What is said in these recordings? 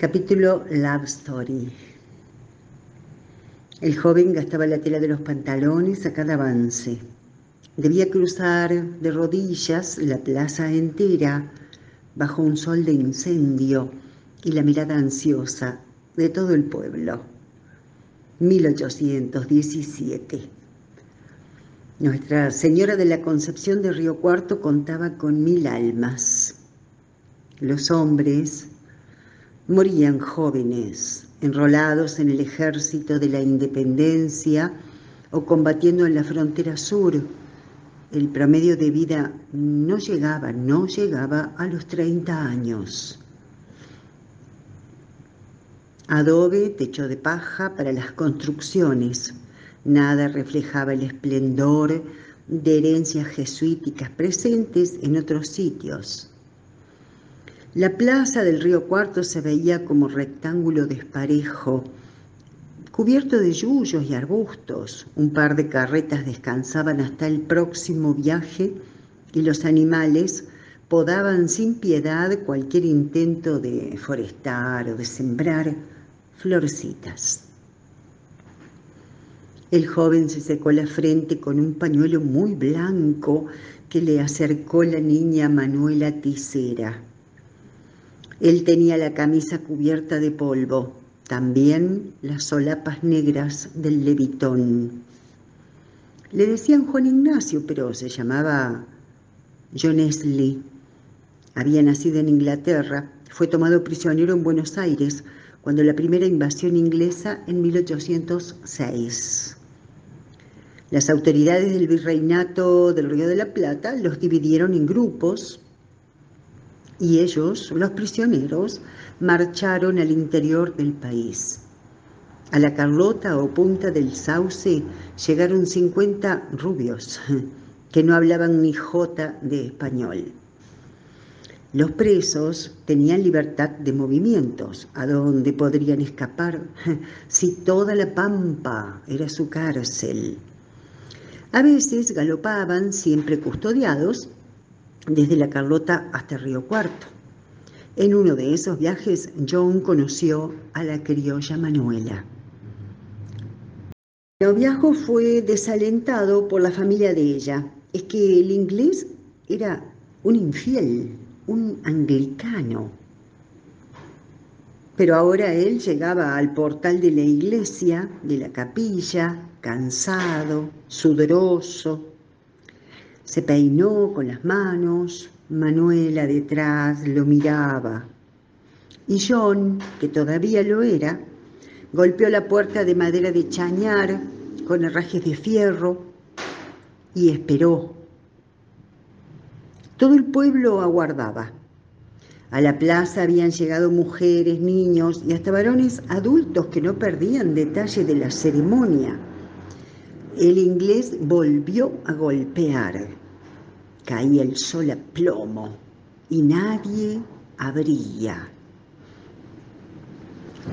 Capítulo Love Story. El joven gastaba la tela de los pantalones a cada avance. Debía cruzar de rodillas la plaza entera bajo un sol de incendio y la mirada ansiosa de todo el pueblo. 1817. Nuestra Señora de la Concepción de Río Cuarto contaba con mil almas. Los hombres morían jóvenes, enrolados en el ejército de la independencia o combatiendo en la frontera sur. El promedio de vida no llegaba, no llegaba a los 30 años. Adobe, techo de paja para las construcciones. Nada reflejaba el esplendor de herencias jesuíticas presentes en otros sitios. La plaza del río Cuarto se veía como rectángulo desparejo, cubierto de yuyos y arbustos. Un par de carretas descansaban hasta el próximo viaje y los animales podaban sin piedad cualquier intento de forestar o de sembrar florcitas. El joven se secó la frente con un pañuelo muy blanco que le acercó la niña Manuela Tisera. Él tenía la camisa cubierta de polvo, también las solapas negras del levitón. Le decían Juan Ignacio, pero se llamaba John Lee. Había nacido en Inglaterra, fue tomado prisionero en Buenos Aires cuando la primera invasión inglesa en 1806. Las autoridades del virreinato del Río de la Plata los dividieron en grupos y ellos, los prisioneros, marcharon al interior del país. A la Carlota o Punta del Sauce llegaron 50 rubios que no hablaban ni jota de español. Los presos tenían libertad de movimientos, a donde podrían escapar si toda la pampa era su cárcel. A veces galopaban, siempre custodiados, desde la Carlota hasta Río Cuarto. En uno de esos viajes, John conoció a la criolla Manuela. El noviazgo fue desalentado por la familia de ella. Es que el inglés era un infiel, un anglicano. Pero ahora él llegaba al portal de la iglesia, de la capilla, cansado, sudoroso, se peinó con las manos, Manuela detrás lo miraba. Y John, que todavía lo era, golpeó la puerta de madera de chañar con herrajes de fierro y esperó. Todo el pueblo aguardaba. A la plaza habían llegado mujeres, niños y hasta varones adultos que no perdían detalle de la ceremonia. El inglés volvió a golpear. Caía el sol a plomo y nadie abría.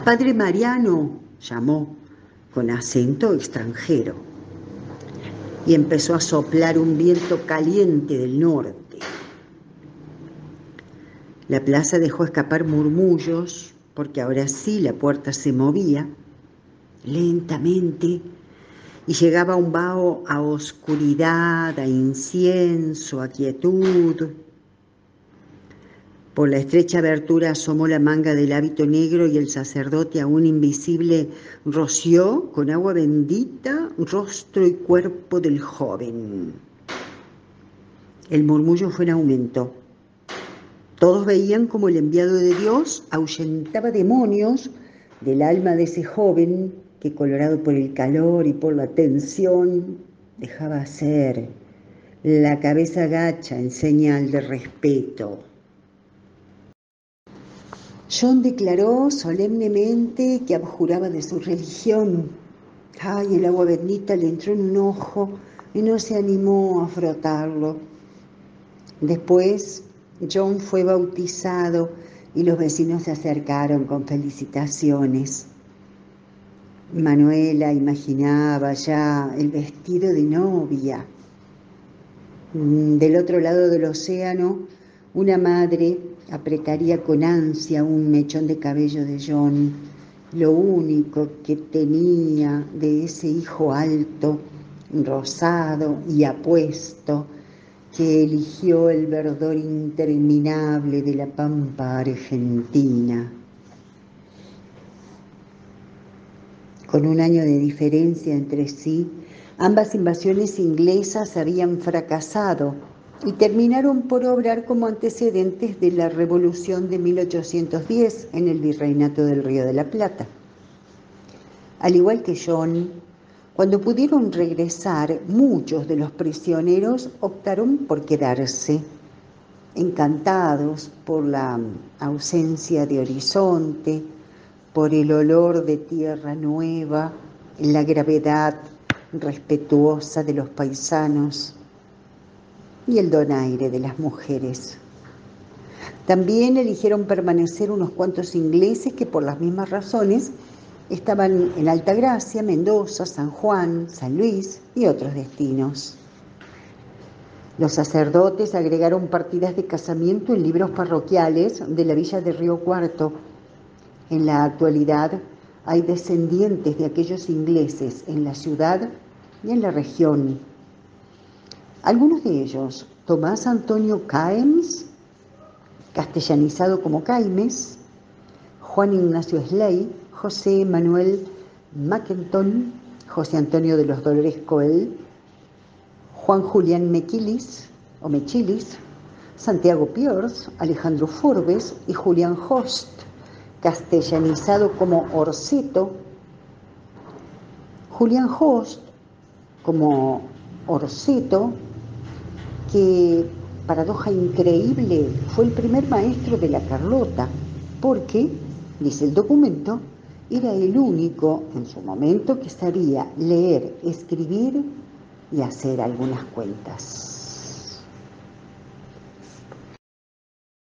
Padre Mariano llamó con acento extranjero y empezó a soplar un viento caliente del norte. La plaza dejó escapar murmullos porque ahora sí la puerta se movía lentamente y llegaba un vaho a oscuridad, a incienso, a quietud. Por la estrecha abertura asomó la manga del hábito negro y el sacerdote aún invisible roció con agua bendita rostro y cuerpo del joven. El murmullo fue en aumento. Todos veían como el enviado de Dios ahuyentaba demonios del alma de ese joven que colorado por el calor y por la tensión dejaba ser la cabeza gacha en señal de respeto. John declaró solemnemente que abjuraba de su religión. Ay, el agua bendita le entró en un ojo y no se animó a frotarlo. Después, John fue bautizado y los vecinos se acercaron con felicitaciones. Manuela imaginaba ya el vestido de novia. Mm, del otro lado del océano, una madre apretaría con ansia un mechón de cabello de John, lo único que tenía de ese hijo alto, rosado y apuesto, que eligió el verdor interminable de la pampa argentina. Con un año de diferencia entre sí, ambas invasiones inglesas habían fracasado y terminaron por obrar como antecedentes de la Revolución de 1810 en el Virreinato del Río de la Plata. Al igual que John, cuando pudieron regresar, muchos de los prisioneros optaron por quedarse, encantados por la ausencia de horizonte, por el olor de tierra nueva, la gravedad respetuosa de los paisanos y el donaire de las mujeres. También eligieron permanecer unos cuantos ingleses que por las mismas razones estaban en Altagracia, Mendoza, San Juan, San Luis y otros destinos. Los sacerdotes agregaron partidas de casamiento en libros parroquiales de la villa de Río Cuarto. En la actualidad hay descendientes de aquellos ingleses en la ciudad y en la región. Algunos de ellos, Tomás Antonio Caems, castellanizado como Caimes, Juan Ignacio Slay, José Manuel Mackenton, José Antonio de los Dolores Coel, Juan Julián Mequilis o Mechilis, Santiago Piors, Alejandro Forbes y Julián Host, castellanizado como Orceto, Julián Host como Orceto que, paradoja increíble, fue el primer maestro de la Carlota, porque, dice el documento, era el único en su momento que sabía leer, escribir y hacer algunas cuentas.